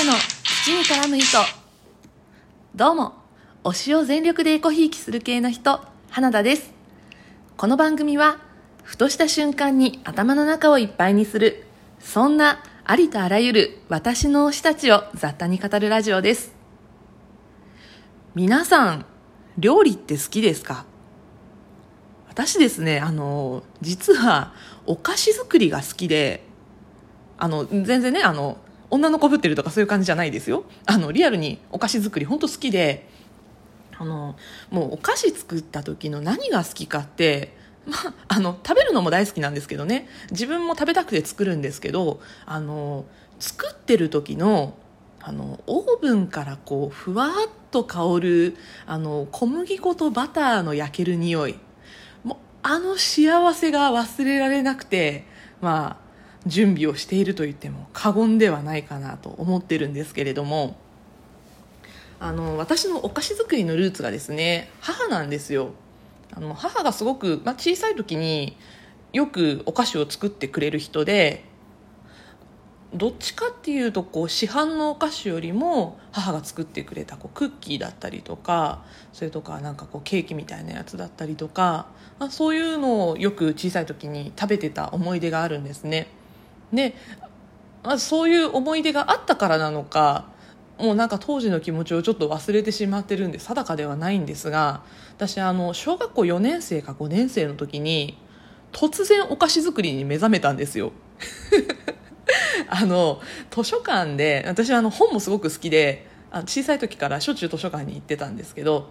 田の土に絡む糸。どうも推しを全力でエコひいきする系の人花田です。この番組はふとした瞬間に頭の中をいっぱいにするそんなありとあらゆる私の推したちを雑多に語るラジオです。皆さん料理って好きですか？私ですねあの実はお菓子作りが好きであの全然ねあの女の子ぶってるとかそういう感じじゃないですよ。あのリアルにお菓子作り本当好きであのもうお菓子作った時の何が好きかってまあ、あの食べるのも大好きなんですけどね。自分も食べたくて作るんですけどあの作ってる時のあのオーブンからこうふわっと香るあの小麦粉とバターの焼ける匂い。もうあの幸せが忘れられなくてまあ準備をしていると言っても過言ではないかなと思ってるんですけれどもあの私のお菓子作りのルーツがですね母なんですよあの母がすごく、まあ、小さい時によくお菓子を作ってくれる人でどっちかっていうとこう市販のお菓子よりも母が作ってくれたこうクッキーだったりとかそれとかなんかこうケーキみたいなやつだったりとか、まあ、そういうのをよく小さい時に食べてた思い出があるんですね。で、まあ、そういう思い出があったからなのかもうなんか当時の気持ちをちょっと忘れてしまってるんで定かではないんですが私あの小学校4年生か5年生の時に突然お菓子作りに目覚めたんですよ。あの図書館で私はあの本もすごく好きであ小さい時からしょっちゅう図書館に行ってたんですけど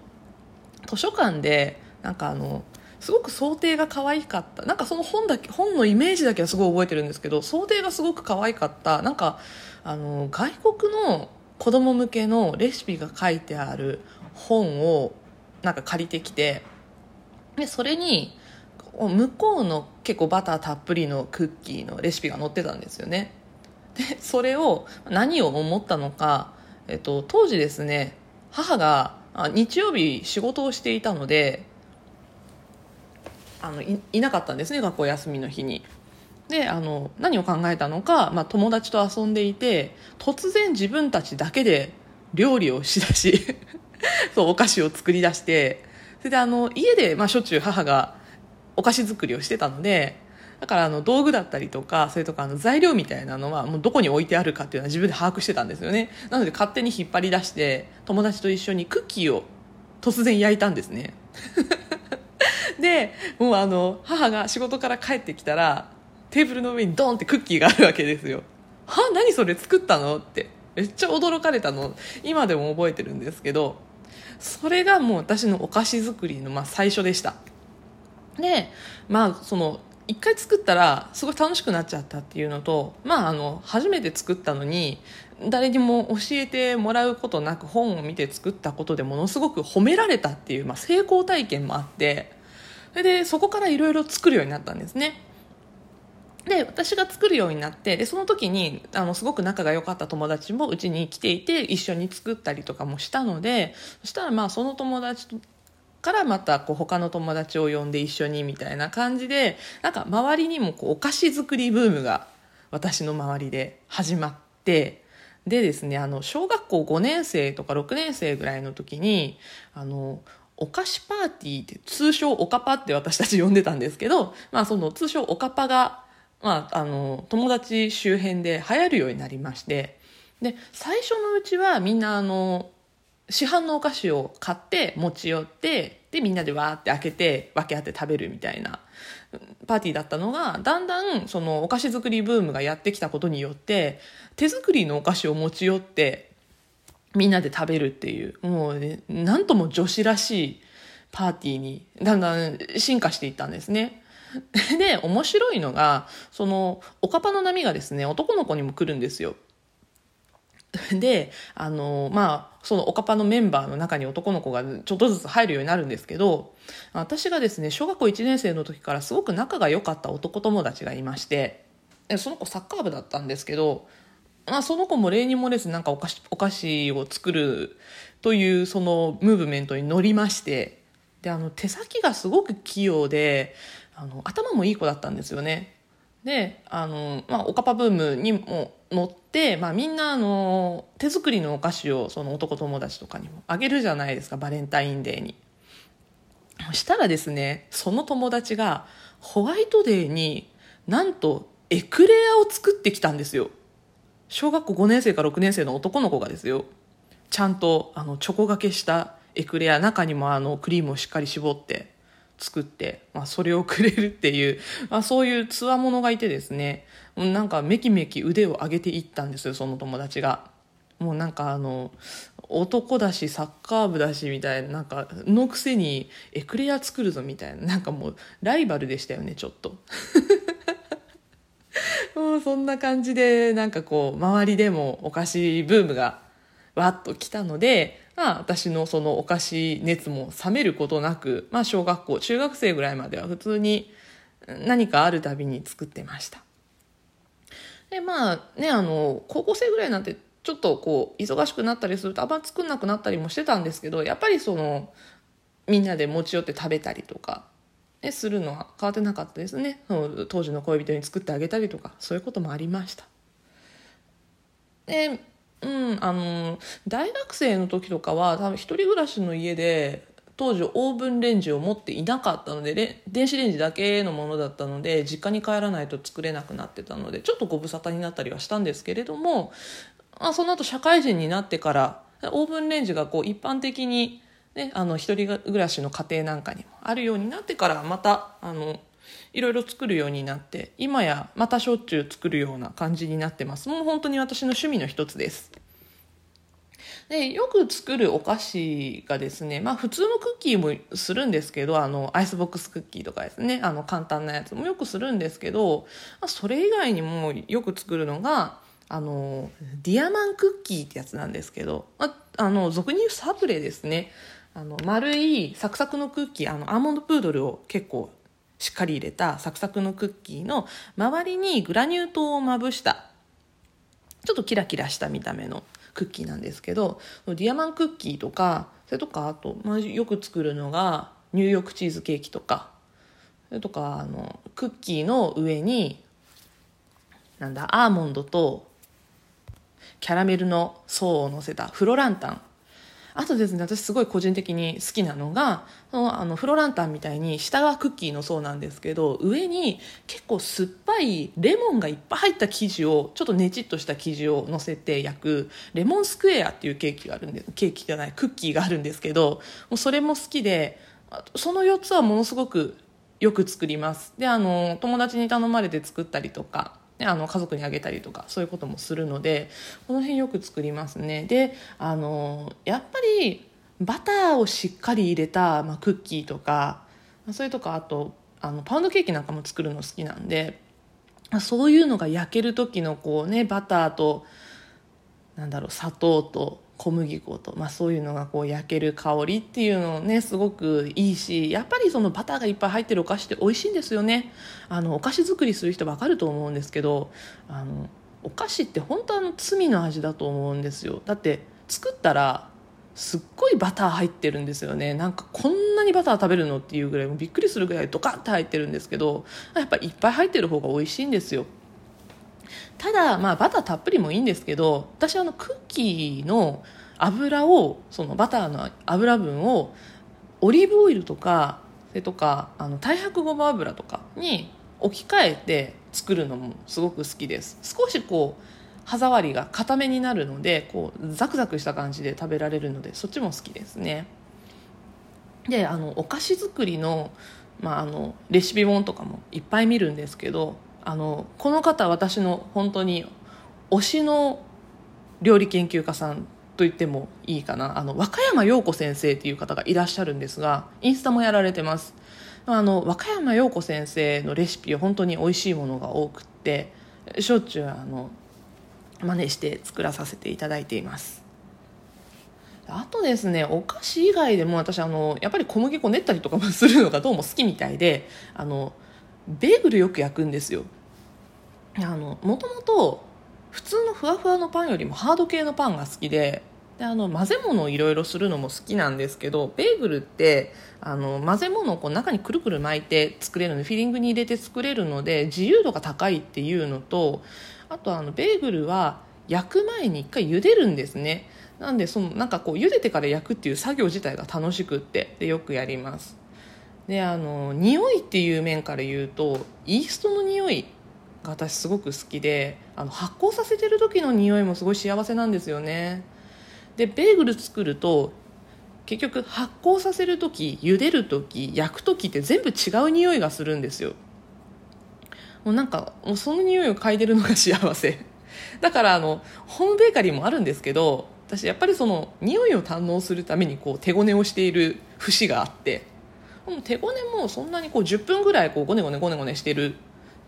図書館でなんかあのすごく想定が可愛かった。なんかその本だけ本のイメージだけはすごい覚えてるんですけど想定がすごく可愛かった。なんかあの外国の子供向けのレシピが書いてある本をなんか借りてきてでそれに向こうの結構バターたっぷりのクッキーのレシピが載ってたんですよね。でそれを何を思ったのか、えっと、当時ですね母が日曜日仕事をしていたのであのいいなかったんですね学校休みの日に。であの何を考えたのか、まあ、友達と遊んでいて突然自分たちだけで料理をしだし そうお菓子を作り出してそれであの家で、まあ、しょっちゅう母がお菓子作りをしてたのでだからあの道具だったりとかそれとかあの材料みたいなのはもうどこに置いてあるかっていうのは自分で把握してたんですよねなので勝手に引っ張り出して友達と一緒にクッキーを突然焼いたんですねでもうあの母が仕事から帰ってきたらテーブルの上にドンってクッキーがあるわけですよ。は何それ作ったの？って。めっちゃ驚かれたの。今でも覚えてるんですけどそれがもう私のお菓子作りのまあ最初でした。でまあその一回作ったらすごい楽しくなっちゃったっていうのとまああの初めて作ったのに誰にも教えてもらうことなく本を見て作ったことでものすごく褒められたっていう、まあ、成功体験もあってそれでそこからいろいろ作るようになったんですね。で私が作るようになってでその時にあのすごく仲が良かった友達もうちに来ていて一緒に作ったりとかもしたのでそしたらまあその友達からまたこう他の友達を呼んで一緒にみたいな感じでなんか周りにもこうお菓子作りブームが私の周りで始まってでですねあの小学校5年生とか6年生ぐらいの時にあのお菓子パーティーって通称おかぱって私たち呼んでたんですけど、まあ、その通称おかぱがまあ、あの友達周辺で流行るようになりましてで最初のうちはみんなあの市販のお菓子を買って持ち寄ってでみんなでわーって開けて分け合って食べるみたいなパーティーだったのがだんだんそのお菓子作りブームがやってきたことによって手作りのお菓子を持ち寄ってみんなで食べるっていうもうねなんとも女子らしいパーティーにだんだん進化していったんですね。で、面白いのが、その、おかぱの波がですね、男の子にも来るんですよ。で、あの、まあ、そのおかぱのメンバーの中に男の子がちょっとずつ入るようになるんですけど、私がですね、小学校1年生の時からすごく仲が良かった男友達がいまして、その子サッカー部だったんですけど、あ、その子も例に漏れずなんかお菓子お菓子を作るというそのムーブメントに乗りましてであの手先がすごく器用であの頭もいい子だったんですよね。であの、まあ、おかぱブームにも乗って、まあ、みんなあの手作りのお菓子をその男友達とかにもあげるじゃないですかバレンタインデーに。そしたらですねその友達がホワイトデーになんとエクレアを作ってきたんですよ。小学校5年生か6年生の男の子がですよ。ちゃんとあのチョコがけしたエクレア中にもあのクリームをしっかり絞って作って、まあ、それをくれるっていう、まあ、そういうつわものがいてですね。なんかめきめき腕を上げていったんですよその友達が。もうなんかあの男だしサッカー部だしみたいななんかのくせにエクレア作るぞみたいななんかもうライバルでしたよねちょっと。もうそんな感じでなんかこう周りでもお菓子ブームがわっと来たので、まあ、私のそのお菓子熱も冷めることなく、まあ、小学校中学生ぐらいまでは普通に何かあるたびに作ってました。でまあねあの高校生ぐらいなってちょっとこう忙しくなったりするとあんま作んなくなったりもしてたんですけどやっぱりそのみんなで持ち寄って食べたりとか、ね、するのは変わってなかったですね。その当時の恋人に作ってあげたりとかそういうこともありました。でうんあの大学生の時とかは多分一人暮らしの家で当時オーブンレンジを持っていなかったので電子レンジだけのものだったので実家に帰らないと作れなくなってたのでちょっとご無沙汰になったりはしたんですけれどもあその後社会人になってからオーブンレンジがこう一般的に、ね、あの一人暮らしの家庭なんかにもあるようになってからまたあのいろいろ作るようになって今やまたしょっちゅう作るような感じになってます。もう本当に私の趣味の一つです。でよく作るお菓子がですね、まあ、普通のクッキーもするんですけどあのアイスボックスクッキーとかですねあの簡単なやつもよくするんですけど、ま、それ以外にもよく作るのがあのディアマンクッキーってやつなんですけど、まあ、あの俗に言うサブレですね。あの丸いサクサクのクッキーあのアーモンドプードルを結構しっかり入れたサクサクのクッキーの周りにグラニュー糖をまぶしたちょっとキラキラした見た目のクッキーなんですけどディアマンクッキーとかそれとかあと、まあ、よく作るのがニューヨークチーズケーキとかそれとかあのクッキーの上になんだアーモンドとキャラメルの層を乗せたフロランタンあとですね私すごい個人的に好きなのがそのあのフロランタンみたいに下がクッキーの層なんですけど上に結構酸っぱいレモンがいっぱい入った生地をちょっとねちっとした生地を乗せて焼くレモンスクエアっていうケーキがあるんでケーキじゃないクッキーがあるんですけどもうそれも好きでその4つはものすごくよく作ります。であの友達に頼まれて作ったりとかあの家族にあげたりとかそういうこともするのでこの辺よく作りますね。であのやっぱりバターをしっかり入れた、まあ、クッキーとかそれとかあとあのパウンドケーキなんかも作るの好きなんでそういうのが焼ける時のこうねバターとなんだろう砂糖と小麦粉と、まあ、そういうのがこう焼ける香りっていうのねすごくいいしやっぱりそのバターがいっぱい入ってるお菓子って美味しいんですよね。あのお菓子作りする人わかると思うんですけどあのお菓子って本当あの罪の味だと思うんですよ。だって作ったらすっごいバター入ってるんですよね。なんかこんなにバター食べるのっていうぐらいびっくりするぐらいドカッて入ってるんですけどやっぱいっぱい入ってる方が美味しいんですよ。ただ、まあ、バターたっぷりもいいんですけど私はあのクッキーの油をそのバターの油分をオリーブオイルとかそれとかあの太白ごま油とかに置き換えて作るのもすごく好きです。少しこう歯触りが固めになるのでこうザクザクした感じで食べられるのでそっちも好きですね。であのお菓子作りの,、まあ、あのレシピ本とかもいっぱい見るんですけどあのこの方私の本当に推しの料理研究家さんと言ってもいいかな。あの和歌山陽子先生っていう方がいらっしゃるんですがインスタもやられてます。あの和歌山陽子先生のレシピは本当に美味しいものが多くってしょっちゅうあの真似して作らさせていただいています。あとですねお菓子以外でも私あのやっぱり小麦粉練ったりとかもするのがどうも好きみたいであのベーグルよく焼くんですよ。あのもともと普通のふわふわのパンよりもハード系のパンが好きでであの混ぜ物をいろいろするのも好きなんですけどベーグルってあの混ぜ物をこう中にくるくる巻いて作れるのでフィリングに入れて作れるので自由度が高いっていうのとあとあのベーグルは焼く前に一回茹でるんですね。なんでそのなんかこう茹でてから焼くっていう作業自体が楽しくってでよくやります。であの匂いっていう面から言うとイーストの匂いが私すごく好きであの発酵させてる時の匂いもすごい幸せなんですよね。でベーグル作ると結局発酵させる時茹でる時焼く時って全部違う匂いがするんですよ。もうなんかもうその匂いを嗅いでるのが幸せ。だからあのホームベーカリーもあるんですけど私やっぱりその匂いを堪能するためにこう手ごねをしている節があって。手ごねもそんなにこう10分ぐらいこうゴネゴネゴネゴネしてる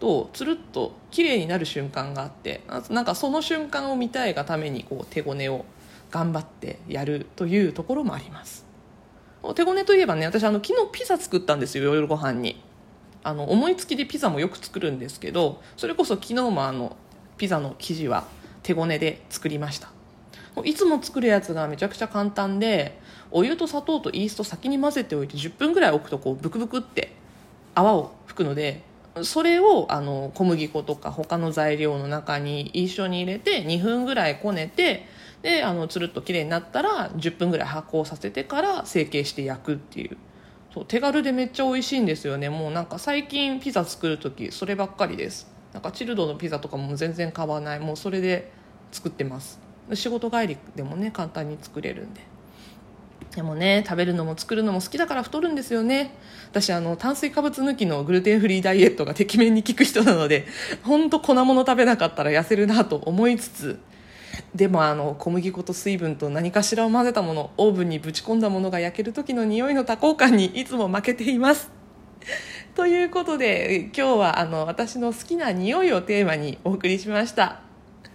とつるっと綺麗になる瞬間があってなんかその瞬間を見たいがためにこう手ごねを頑張ってやるというところもあります。手ごねといえばね私あの昨日ピザ作ったんですよ夜ご飯に。あの思いつきでピザもよく作るんですけどそれこそ昨日もあのピザの生地は手ごねで作りました。いつも作るやつがめちゃくちゃ簡単でお湯と砂糖とイースト先に混ぜておいて10分ぐらい置くとこうブクブクって泡を吹くのでそれをあの小麦粉とか他の材料の中に一緒に入れて2分ぐらいこねてであのつるっときれいになったら10分ぐらい発酵させてから成形して焼くっていう。そう手軽でめっちゃ美味しいんですよね。もうなんか最近ピザ作る時そればっかりです。なんかチルドのピザとかも全然買わない。もうそれで作ってます。仕事帰りでもね簡単に作れるんで。でもね食べるのも作るのも好きだから太るんですよね。私あの炭水化物抜きのグルテンフリーダイエットがてきめんに効く人なので本当粉物食べなかったら痩せるなと思いつつでもあの小麦粉と水分と何かしらを混ぜたものオーブンにぶち込んだものが焼ける時の匂いの多幸感にいつも負けています。ということで今日はあの私の好きな匂いをテーマにお送りしました。